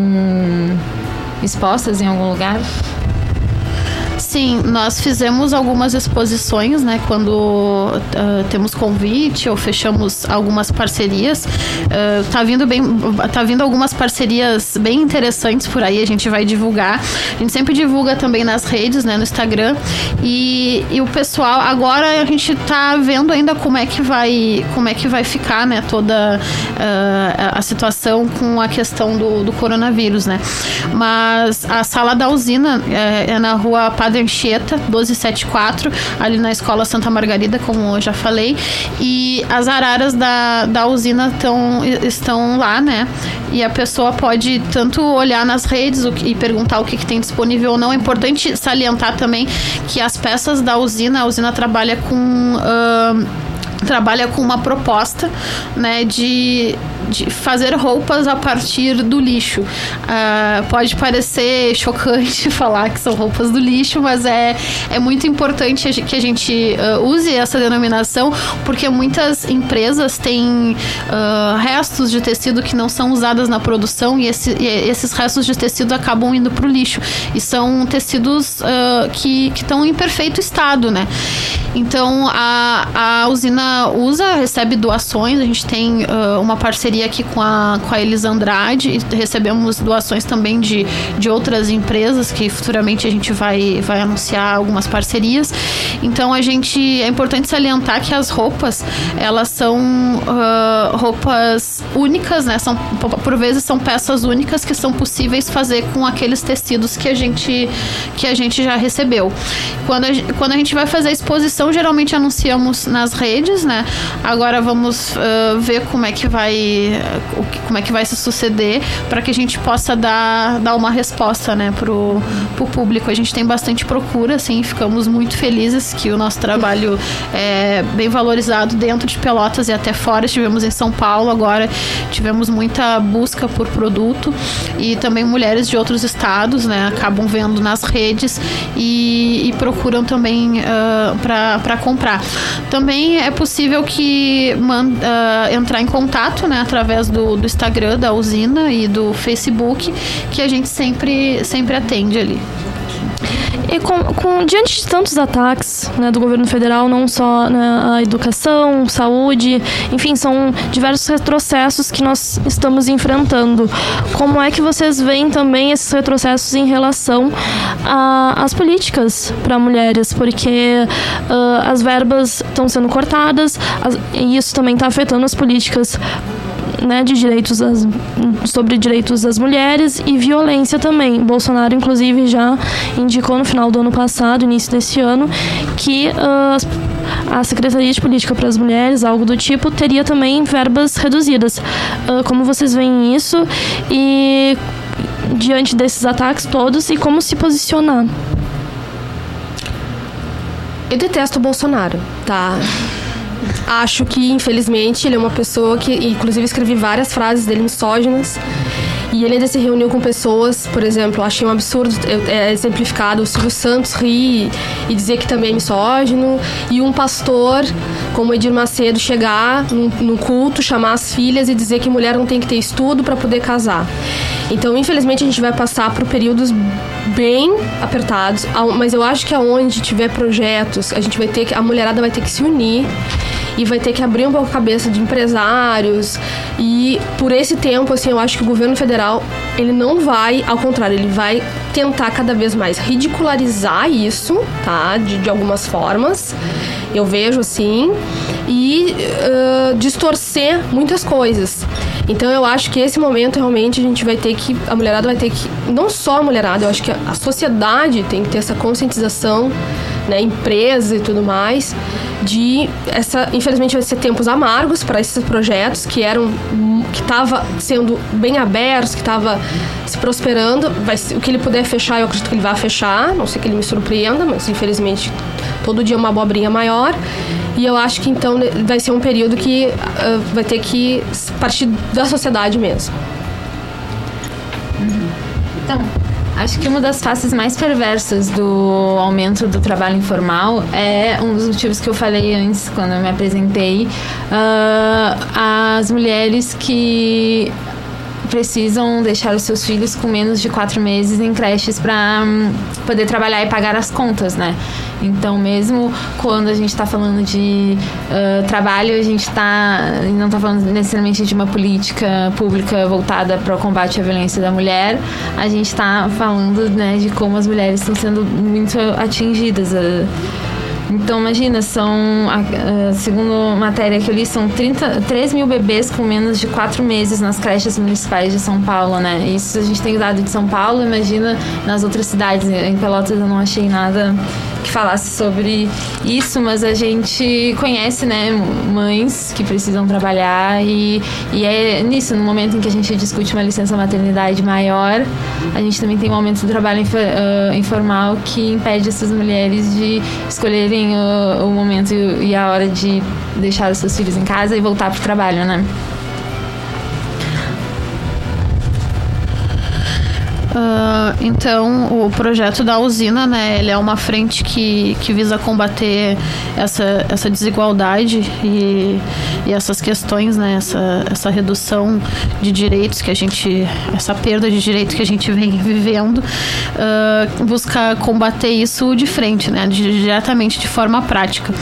expostas em algum lugar? Sim, nós fizemos algumas exposições, né? Quando uh, temos convite ou fechamos algumas parcerias. Uh, tá vindo bem, tá vindo algumas parcerias bem interessantes por aí. A gente vai divulgar. A gente sempre divulga também nas redes, né? No Instagram. E, e o pessoal agora a gente tá vendo ainda como é que vai, como é que vai ficar, né? Toda uh, a situação com a questão do, do coronavírus, né? Mas a sala da usina é, é na rua Padre Anchieta, 1274, ali na Escola Santa Margarida, como eu já falei. E as araras da, da usina tão, estão lá, né? E a pessoa pode tanto olhar nas redes e perguntar o que, que tem disponível ou não. É importante salientar também que as peças da usina, a usina trabalha com. Uh, trabalha com uma proposta né, de, de fazer roupas a partir do lixo. Uh, pode parecer chocante falar que são roupas do lixo, mas é, é muito importante que a gente uh, use essa denominação, porque muitas empresas têm uh, restos de tecido que não são usadas na produção e, esse, e esses restos de tecido acabam indo para o lixo. E são tecidos que estão em perfeito estado, né? Então a, a usina usa, recebe doações. A gente tem uh, uma parceria aqui com a, com a Elisa e recebemos doações também de, de outras empresas que futuramente a gente vai, vai anunciar algumas parcerias. Então a gente é importante salientar que as roupas elas são uh, roupas únicas, né? São por vezes são peças únicas que são possíveis fazer com aqueles tecidos que a gente que a gente já recebeu. Quando a, quando a gente vai fazer a exposição geralmente anunciamos nas redes, né? Agora vamos uh, ver como é que vai como é que vai se suceder para que a gente possa dar, dar uma resposta, né, pro, pro público. A gente tem bastante procura, assim, ficamos muito felizes que o nosso trabalho é bem valorizado dentro de Pelotas e até fora. Estivemos em São Paulo agora, tivemos muita busca por produto e também mulheres de outros estados, né, acabam vendo nas redes e, e procuram também uh, para comprar. Também é possível que manda, uh, entrar em contato, né, através do, do Instagram da usina e do Facebook, que a gente sempre, sempre atende ali. E com, com, diante de tantos ataques né, do governo federal, não só né, educação, saúde, enfim, são diversos retrocessos que nós estamos enfrentando. Como é que vocês veem também esses retrocessos em relação às políticas para mulheres? Porque uh, as verbas estão sendo cortadas as, e isso também está afetando as políticas né, de direitos das, sobre direitos das mulheres e violência também. Bolsonaro, inclusive, já indicou no final do ano passado, início desse ano, que uh, a Secretaria de Política para as Mulheres, algo do tipo, teria também verbas reduzidas. Uh, como vocês veem isso e diante desses ataques todos e como se posicionar? Eu detesto o Bolsonaro, tá? Acho que, infelizmente, ele é uma pessoa que, inclusive, escrevi várias frases dele misóginas. E ele ainda se reuniu com pessoas, por exemplo, achei um absurdo é, exemplificado o Silvio Santos rir e dizer que também é misógino, e um pastor como Edir Macedo chegar no culto, chamar as filhas e dizer que mulher não tem que ter estudo para poder casar. Então, infelizmente, a gente vai passar por períodos bem apertados, mas eu acho que aonde tiver projetos, a gente vai ter que a mulherada vai ter que se unir e vai ter que abrir um pouco a cabeça de empresários. E por esse tempo, assim, eu acho que o governo federal, ele não vai, ao contrário, ele vai tentar cada vez mais ridicularizar isso, tá? De, de algumas formas. Eu vejo assim. E uh, distorcer muitas coisas. Então eu acho que esse momento realmente a gente vai ter que. A mulherada vai ter que. Não só a mulherada, eu acho que a sociedade tem que ter essa conscientização, né? Empresa e tudo mais de essa infelizmente vai ser tempos amargos para esses projetos que eram que estava sendo bem abertos que estava se prosperando. Vai o que ele puder fechar eu acredito que ele vai fechar. Não sei que ele me surpreenda mas infelizmente todo dia uma abobrinha maior. E eu acho que então vai ser um período que uh, vai ter que partir da sociedade mesmo. Então Acho que uma das faces mais perversas do aumento do trabalho informal é um dos motivos que eu falei antes, quando eu me apresentei. Uh, as mulheres que precisam deixar os seus filhos com menos de quatro meses em creches para um, poder trabalhar e pagar as contas, né? Então, mesmo quando a gente está falando de uh, trabalho, a gente tá, não está falando necessariamente de uma política pública voltada para o combate à violência da mulher, a gente está falando né, de como as mulheres estão sendo muito atingidas. Uh, então, imagina, são, a, segundo matéria que eu li, são 30, 3 mil bebês com menos de 4 meses nas creches municipais de São Paulo, né? Isso a gente tem dado de São Paulo, imagina nas outras cidades. Em Pelotas eu não achei nada que falasse sobre isso, mas a gente conhece, né, mães que precisam trabalhar e, e é nisso, no momento em que a gente discute uma licença maternidade maior, a gente também tem um aumento do trabalho uh, informal que impede essas mulheres de escolherem o, o momento e a hora de deixar os seus filhos em casa e voltar para o trabalho, né? Uh, então, o projeto da usina, né, ele é uma frente que, que visa combater essa, essa desigualdade e, e essas questões, né, essa, essa redução de direitos que a gente, essa perda de direitos que a gente vem vivendo, uh, busca combater isso de frente, né, diretamente de forma prática.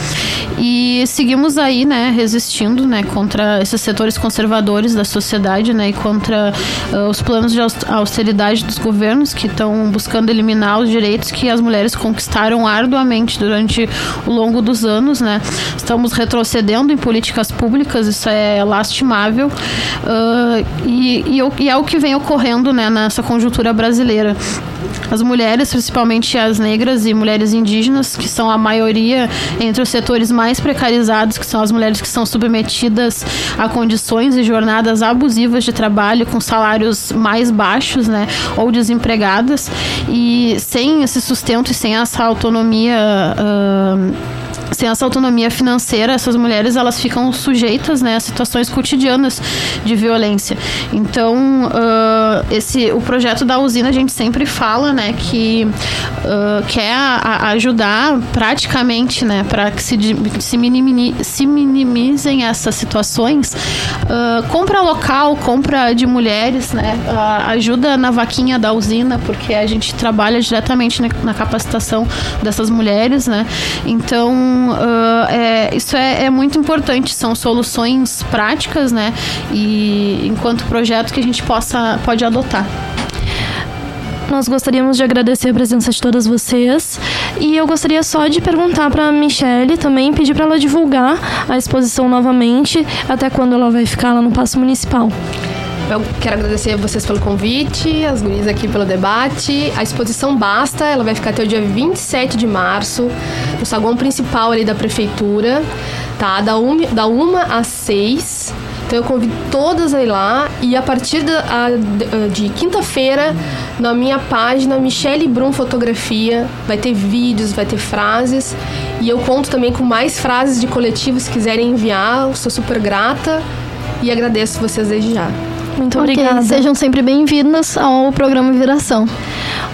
E seguimos aí, né, resistindo, né, contra esses setores conservadores da sociedade, né, e contra uh, os planos de austeridade dos governos que estão buscando eliminar os direitos que as mulheres conquistaram arduamente durante o longo dos anos, né? Estamos retrocedendo em políticas públicas, isso é lastimável uh, e, e, e, é o que vem ocorrendo, né, nessa conjuntura brasileira. As mulheres, principalmente as negras e mulheres indígenas, que são a maioria entre os setores mais precarizados, que são as mulheres que são submetidas a condições e jornadas abusivas de trabalho com salários mais baixos, né, ou desempregadas, e sem esse sustento e sem essa autonomia. Uh, sem essa autonomia financeira, essas mulheres elas ficam sujeitas né, a situações cotidianas de violência. Então, uh, esse, o projeto da usina a gente sempre fala né, que uh, quer a, a ajudar praticamente né, para que se, se, minimi, se minimizem essas situações. Uh, compra local, compra de mulheres, né, ajuda na vaquinha da usina, porque a gente trabalha diretamente na, na capacitação dessas mulheres. Né? Então, uh, é, isso é, é, muito importante. São soluções práticas, né? E enquanto projeto que a gente possa pode adotar. Nós gostaríamos de agradecer a presença de todas vocês e eu gostaria só de perguntar para a Michelle também, pedir para ela divulgar a exposição novamente, até quando ela vai ficar lá no Paço Municipal. Eu quero agradecer a vocês pelo convite, as gurias aqui pelo debate. A exposição Basta, ela vai ficar até o dia 27 de março, no saguão principal ali da prefeitura, tá? Da, um, da uma às seis. Então eu convido todas a ir lá e a partir de, de, de quinta-feira, na minha página Michele Brum Fotografia, vai ter vídeos, vai ter frases e eu conto também com mais frases de coletivo se quiserem enviar. Eu sou super grata e agradeço vocês desde já. Muito okay, obrigada. Sejam sempre bem-vindos ao programa Viração.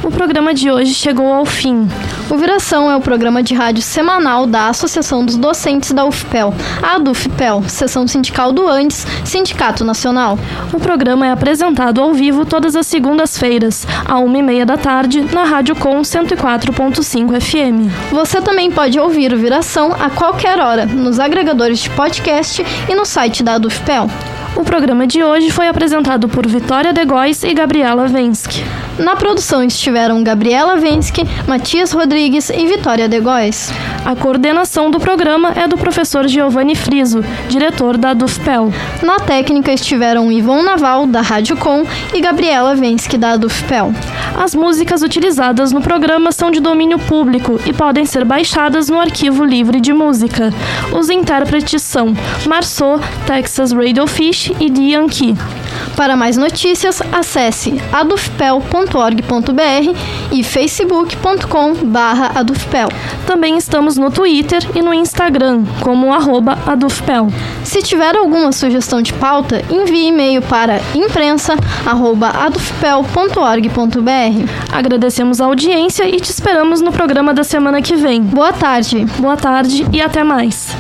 O programa de hoje chegou ao fim. O Viração é o programa de rádio semanal da Associação dos Docentes da UFPEL, a DUFPEL, Seção Sindical do Andes, Sindicato Nacional. O programa é apresentado ao vivo todas as segundas-feiras, à uma e meia da tarde, na Rádio Com 104.5 FM. Você também pode ouvir o Viração a qualquer hora, nos agregadores de podcast e no site da DUFPEL. O programa de hoje foi apresentado por Vitória Degóis e Gabriela Vensky. Na produção estiveram Gabriela Vensky, Matias Rodrigues e Vitória Degóis. A coordenação do programa é do professor Giovanni Friso, diretor da DUFPEL. Na técnica estiveram Ivon Naval, da Rádio Com, e Gabriela Vensky, da DUFPEL. As músicas utilizadas no programa são de domínio público e podem ser baixadas no Arquivo Livre de Música. Os intérpretes são Marceau, Texas Radio Fish e The Yankee. Para mais notícias, acesse adufpel.org.br e facebook.com/adufpel. Também estamos no Twitter e no Instagram, como arroba adufpel. Se tiver alguma sugestão de pauta, envie e-mail para imprensa@adufpel.org.br. Agradecemos a audiência e te esperamos no programa da semana que vem. Boa tarde. Boa tarde e até mais.